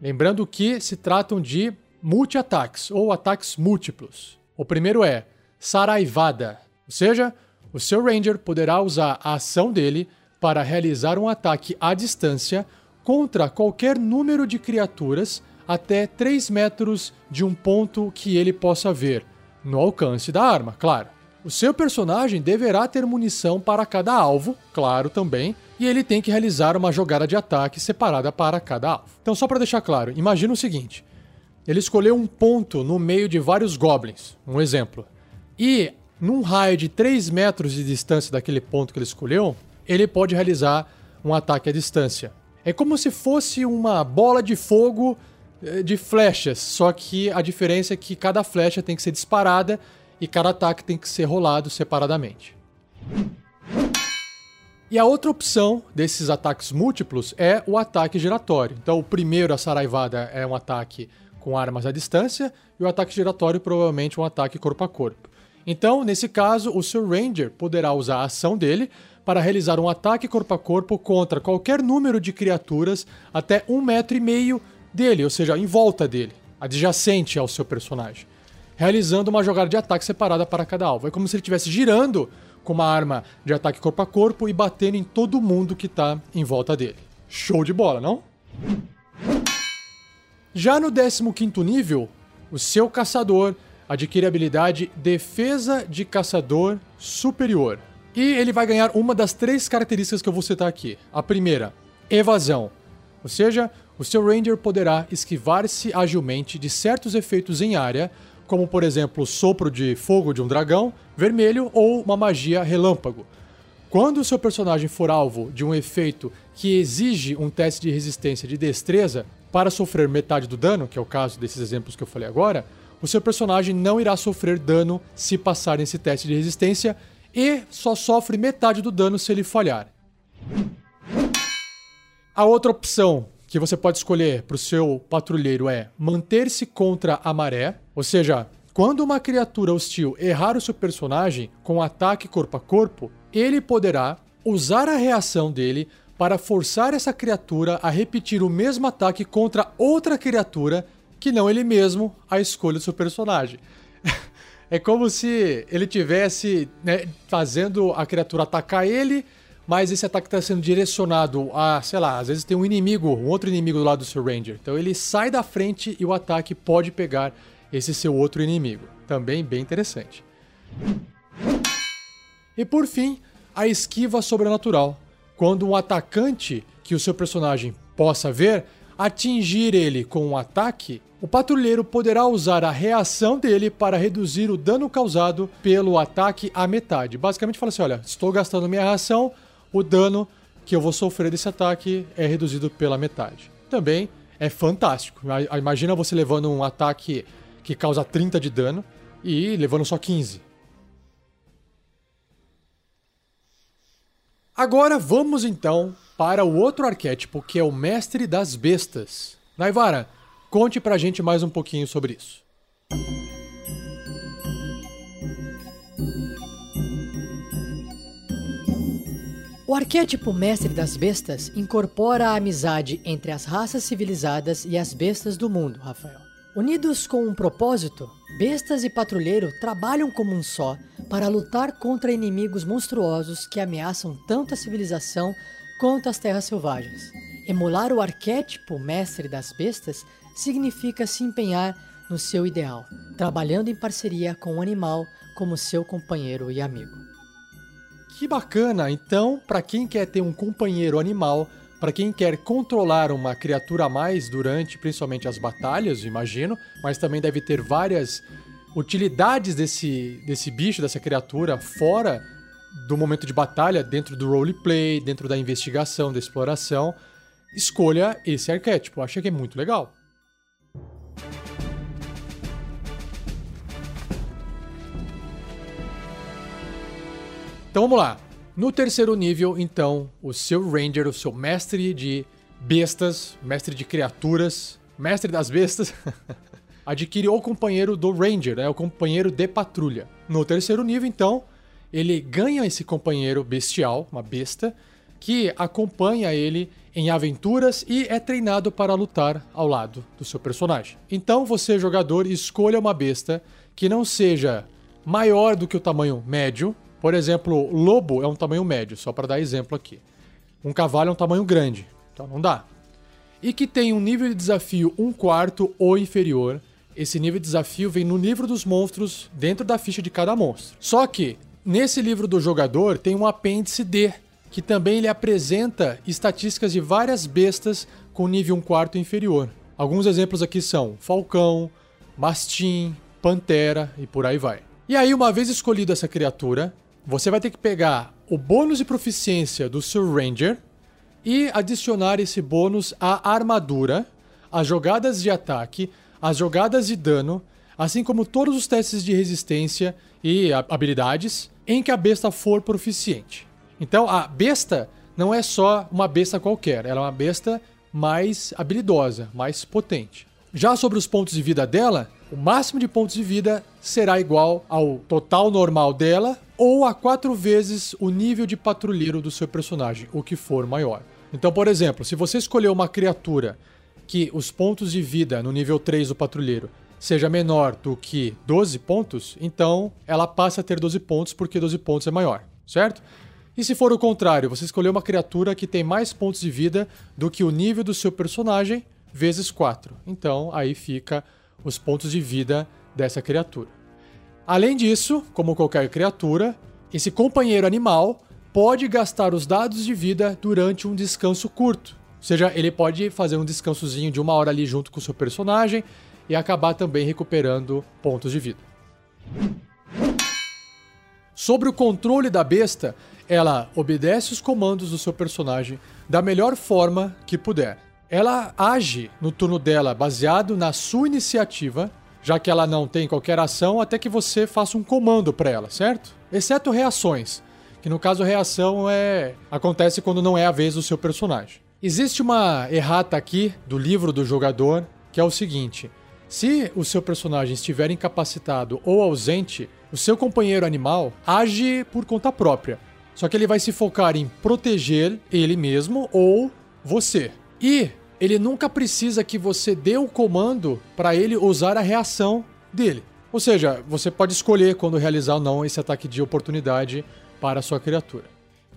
Lembrando que se tratam de multi-ataques ou ataques múltiplos. O primeiro é Saraivada, ou seja, o seu Ranger poderá usar a ação dele para realizar um ataque à distância contra qualquer número de criaturas até 3 metros de um ponto que ele possa ver, no alcance da arma, claro. O seu personagem deverá ter munição para cada alvo, claro também, e ele tem que realizar uma jogada de ataque separada para cada alvo. Então, só para deixar claro, imagina o seguinte: ele escolheu um ponto no meio de vários goblins, um exemplo, e num raio de 3 metros de distância daquele ponto que ele escolheu, ele pode realizar um ataque à distância. É como se fosse uma bola de fogo eh, de flechas, só que a diferença é que cada flecha tem que ser disparada e cada ataque tem que ser rolado separadamente. E a outra opção desses ataques múltiplos é o ataque giratório. Então, o primeiro, a Saraivada, é um ataque com armas à distância, e o ataque giratório provavelmente um ataque corpo a corpo. Então, nesse caso, o seu Ranger poderá usar a ação dele para realizar um ataque corpo a corpo contra qualquer número de criaturas até um metro e meio dele, ou seja, em volta dele, adjacente ao seu personagem, realizando uma jogada de ataque separada para cada alvo. É como se ele estivesse girando com uma arma de ataque corpo a corpo e batendo em todo mundo que está em volta dele. Show de bola, não? Já no 15 nível, o seu caçador adquire a habilidade Defesa de Caçador Superior. E ele vai ganhar uma das três características que eu vou citar aqui. A primeira, evasão. Ou seja, o seu Ranger poderá esquivar-se agilmente de certos efeitos em área, como por exemplo o sopro de fogo de um dragão vermelho ou uma magia relâmpago. Quando o seu personagem for alvo de um efeito que exige um teste de resistência de destreza para sofrer metade do dano, que é o caso desses exemplos que eu falei agora, o seu personagem não irá sofrer dano se passar nesse teste de resistência e só sofre metade do dano se ele falhar. A outra opção que você pode escolher para o seu patrulheiro é manter-se contra a maré, ou seja, quando uma criatura hostil errar o seu personagem com ataque corpo a corpo, ele poderá usar a reação dele para forçar essa criatura a repetir o mesmo ataque contra outra criatura que não ele mesmo a escolha do seu personagem. é como se ele tivesse né, fazendo a criatura atacar ele, mas esse ataque está sendo direcionado a, sei lá, às vezes tem um inimigo, um outro inimigo do lado do seu Ranger. Então ele sai da frente e o ataque pode pegar esse seu outro inimigo. Também bem interessante. E por fim, a esquiva sobrenatural. Quando um atacante que o seu personagem possa ver atingir ele com um ataque, o patrulheiro poderá usar a reação dele para reduzir o dano causado pelo ataque à metade. Basicamente fala assim: olha, estou gastando minha reação, o dano que eu vou sofrer desse ataque é reduzido pela metade. Também é fantástico. Imagina você levando um ataque que causa 30 de dano e levando só 15. Agora vamos então para o outro arquétipo que é o Mestre das Bestas. Naivara, conte pra gente mais um pouquinho sobre isso. O arquétipo Mestre das Bestas incorpora a amizade entre as raças civilizadas e as bestas do mundo, Rafael. Unidos com um propósito, bestas e patrulheiro trabalham como um só para lutar contra inimigos monstruosos que ameaçam tanto a civilização quanto as terras selvagens. Emular o arquétipo mestre das bestas significa se empenhar no seu ideal, trabalhando em parceria com o animal como seu companheiro e amigo. Que bacana! Então, para quem quer ter um companheiro animal, para quem quer controlar uma criatura a mais durante principalmente as batalhas, imagino, mas também deve ter várias utilidades desse, desse bicho, dessa criatura, fora do momento de batalha, dentro do roleplay, dentro da investigação, da exploração, escolha esse arquétipo. Acho que é muito legal. Então vamos lá. No terceiro nível, então, o seu Ranger, o seu mestre de bestas, mestre de criaturas, mestre das bestas, adquire o companheiro do Ranger, né, o companheiro de patrulha. No terceiro nível, então, ele ganha esse companheiro bestial, uma besta, que acompanha ele em aventuras e é treinado para lutar ao lado do seu personagem. Então você, jogador, escolha uma besta que não seja maior do que o tamanho médio, por exemplo, lobo é um tamanho médio, só para dar exemplo aqui. Um cavalo é um tamanho grande, então não dá. E que tem um nível de desafio um quarto ou inferior. Esse nível de desafio vem no livro dos monstros dentro da ficha de cada monstro. Só que nesse livro do jogador tem um apêndice D, que também ele apresenta estatísticas de várias bestas com nível um quarto inferior. Alguns exemplos aqui são falcão, mastim, pantera e por aí vai. E aí, uma vez escolhida essa criatura, você vai ter que pegar o bônus de proficiência do seu Ranger e adicionar esse bônus à armadura, às jogadas de ataque, às jogadas de dano, assim como todos os testes de resistência e habilidades em que a besta for proficiente. Então a besta não é só uma besta qualquer, ela é uma besta mais habilidosa, mais potente. Já sobre os pontos de vida dela, o máximo de pontos de vida será igual ao total normal dela ou a quatro vezes o nível de patrulheiro do seu personagem, o que for maior. Então, por exemplo, se você escolher uma criatura que os pontos de vida no nível 3 do patrulheiro seja menor do que 12 pontos, então ela passa a ter 12 pontos porque 12 pontos é maior, certo? E se for o contrário, você escolher uma criatura que tem mais pontos de vida do que o nível do seu personagem vezes 4. Então aí fica os pontos de vida dessa criatura. Além disso, como qualquer criatura, esse companheiro animal pode gastar os dados de vida durante um descanso curto. Ou seja, ele pode fazer um descansozinho de uma hora ali junto com o seu personagem e acabar também recuperando pontos de vida. Sobre o controle da besta, ela obedece os comandos do seu personagem da melhor forma que puder ela age no turno dela baseado na sua iniciativa, já que ela não tem qualquer ação até que você faça um comando para ela, certo? Exceto reações, que no caso reação é acontece quando não é a vez do seu personagem. Existe uma errata aqui do livro do jogador, que é o seguinte: se o seu personagem estiver incapacitado ou ausente, o seu companheiro animal age por conta própria. Só que ele vai se focar em proteger ele mesmo ou você. E ele nunca precisa que você dê o comando para ele usar a reação dele. Ou seja, você pode escolher quando realizar ou não esse ataque de oportunidade para a sua criatura.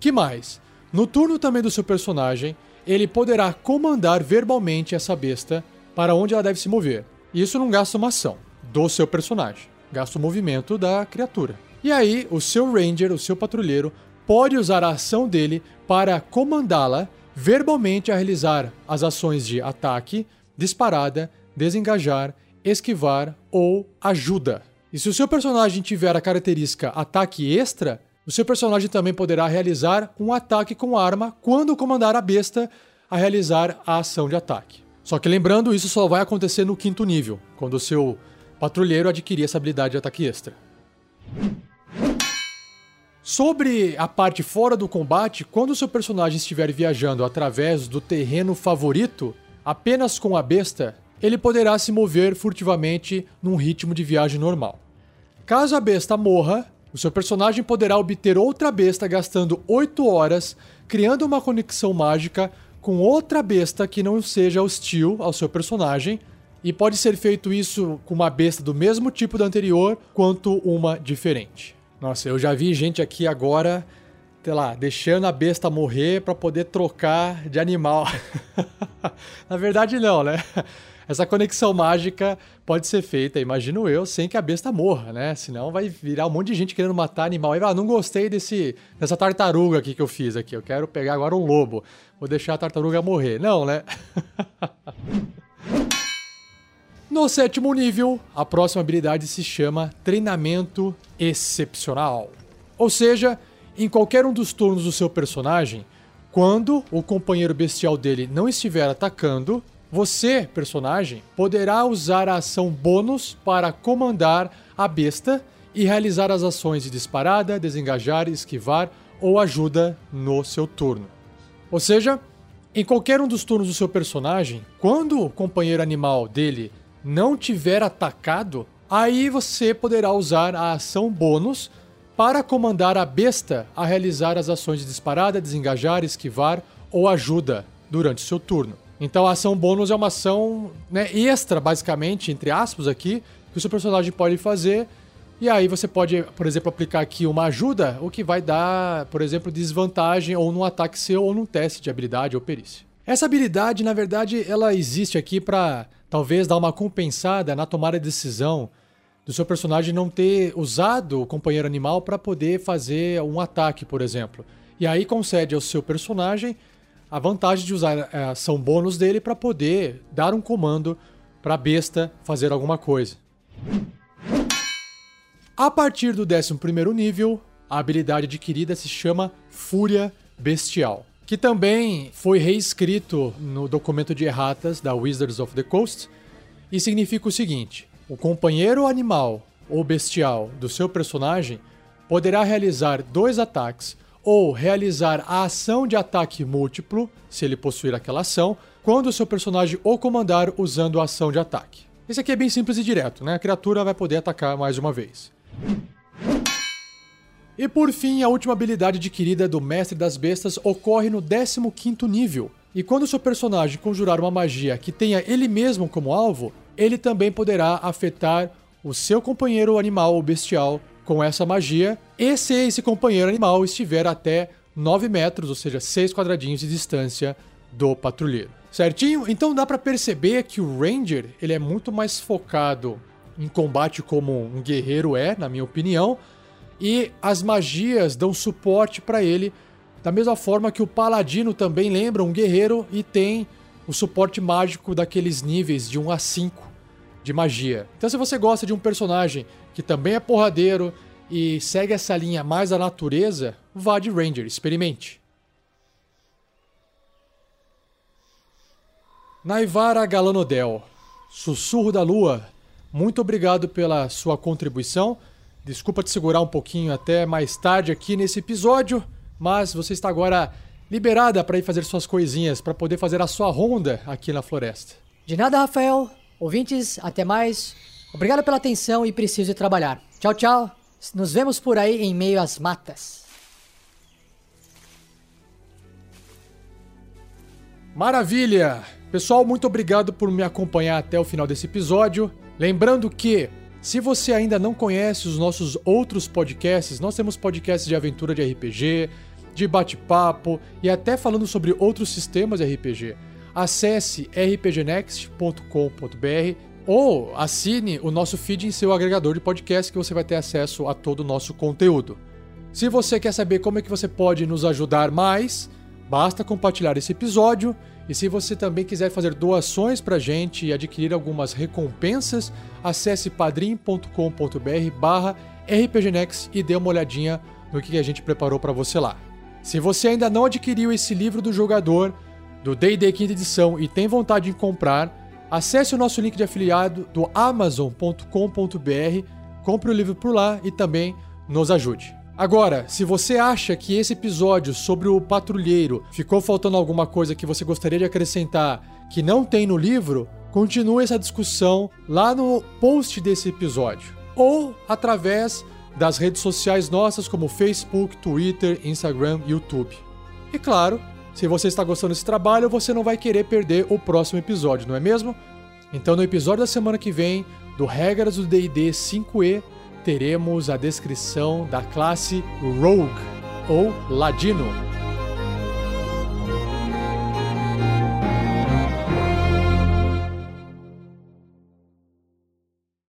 Que mais? No turno também do seu personagem, ele poderá comandar verbalmente essa besta para onde ela deve se mover. Isso não gasta uma ação do seu personagem, gasta o movimento da criatura. E aí, o seu ranger, o seu patrulheiro, pode usar a ação dele para comandá-la verbalmente a realizar as ações de ataque, disparada, desengajar, esquivar ou ajuda. E se o seu personagem tiver a característica ataque extra, o seu personagem também poderá realizar um ataque com arma quando comandar a besta a realizar a ação de ataque. Só que lembrando, isso só vai acontecer no quinto nível, quando o seu patrulheiro adquirir essa habilidade de ataque extra. Sobre a parte fora do combate, quando o seu personagem estiver viajando através do terreno favorito, apenas com a besta, ele poderá se mover furtivamente num ritmo de viagem normal. Caso a besta morra, o seu personagem poderá obter outra besta gastando 8 horas, criando uma conexão mágica com outra besta que não seja hostil ao seu personagem, e pode ser feito isso com uma besta do mesmo tipo da anterior quanto uma diferente. Nossa, eu já vi gente aqui agora, sei lá, deixando a besta morrer para poder trocar de animal. Na verdade, não, né? essa conexão mágica pode ser feita, imagino eu, sem que a besta morra, né? Senão vai virar um monte de gente querendo matar animal. Aí, ah, não gostei desse, dessa tartaruga aqui que eu fiz aqui. Eu quero pegar agora um lobo. Vou deixar a tartaruga morrer. Não, né? No sétimo nível, a próxima habilidade se chama Treinamento Excepcional. Ou seja, em qualquer um dos turnos do seu personagem, quando o companheiro bestial dele não estiver atacando, você, personagem, poderá usar a ação bônus para comandar a besta e realizar as ações de disparada, desengajar, esquivar ou ajuda no seu turno. Ou seja, em qualquer um dos turnos do seu personagem, quando o companheiro animal dele não tiver atacado, aí você poderá usar a ação bônus para comandar a besta a realizar as ações de disparada, desengajar, esquivar ou ajuda durante seu turno. Então a ação bônus é uma ação né, extra, basicamente, entre aspas aqui, que o seu personagem pode fazer. E aí você pode, por exemplo, aplicar aqui uma ajuda, o que vai dar, por exemplo, desvantagem ou num ataque seu ou num teste de habilidade ou perícia. Essa habilidade, na verdade, ela existe aqui para talvez dar uma compensada na tomada de decisão do seu personagem não ter usado o companheiro animal para poder fazer um ataque, por exemplo. E aí concede ao seu personagem a vantagem de usar a ação bônus dele para poder dar um comando para a besta fazer alguma coisa. A partir do 11 nível, a habilidade adquirida se chama Fúria Bestial que também foi reescrito no documento de erratas da Wizards of the Coast e significa o seguinte: o companheiro animal ou bestial do seu personagem poderá realizar dois ataques ou realizar a ação de ataque múltiplo, se ele possuir aquela ação, quando o seu personagem o comandar usando a ação de ataque. Esse aqui é bem simples e direto, né? A criatura vai poder atacar mais uma vez. E por fim, a última habilidade adquirida do Mestre das Bestas ocorre no 15º nível. E quando seu personagem conjurar uma magia que tenha ele mesmo como alvo, ele também poderá afetar o seu companheiro animal ou bestial com essa magia, e se esse companheiro animal estiver até 9 metros, ou seja, 6 quadradinhos de distância do patrulheiro. Certinho? Então dá para perceber que o Ranger ele é muito mais focado em combate como um guerreiro é, na minha opinião, e as magias dão suporte para ele, da mesma forma que o Paladino também lembra um guerreiro e tem o suporte mágico daqueles níveis de 1 a 5 de magia. Então, se você gosta de um personagem que também é porradeiro e segue essa linha mais da natureza, vá de Ranger, experimente. Naivara Galanodel, Sussurro da Lua, muito obrigado pela sua contribuição. Desculpa te segurar um pouquinho até mais tarde aqui nesse episódio, mas você está agora liberada para ir fazer suas coisinhas, para poder fazer a sua ronda aqui na floresta. De nada, Rafael. Ouvintes, até mais. Obrigado pela atenção e preciso ir trabalhar. Tchau, tchau. Nos vemos por aí em meio às matas. Maravilha! Pessoal, muito obrigado por me acompanhar até o final desse episódio. Lembrando que se você ainda não conhece os nossos outros podcasts, nós temos podcasts de aventura de RPG, de bate-papo e até falando sobre outros sistemas de RPG. Acesse rpgnext.com.br ou assine o nosso feed em seu agregador de podcast que você vai ter acesso a todo o nosso conteúdo. Se você quer saber como é que você pode nos ajudar mais, basta compartilhar esse episódio e se você também quiser fazer doações para a gente e adquirir algumas recompensas, acesse padrim.com.br barra rpgnex e dê uma olhadinha no que a gente preparou para você lá. Se você ainda não adquiriu esse livro do jogador do D&D quinta edição e tem vontade de comprar, acesse o nosso link de afiliado do amazon.com.br, compre o livro por lá e também nos ajude. Agora, se você acha que esse episódio sobre o patrulheiro ficou faltando alguma coisa que você gostaria de acrescentar que não tem no livro, continue essa discussão lá no post desse episódio ou através das redes sociais nossas como Facebook, Twitter, Instagram, YouTube. E claro, se você está gostando desse trabalho, você não vai querer perder o próximo episódio, não é mesmo? Então, no episódio da semana que vem do Regras do D&D 5e, teremos a descrição da classe Rogue ou Ladino.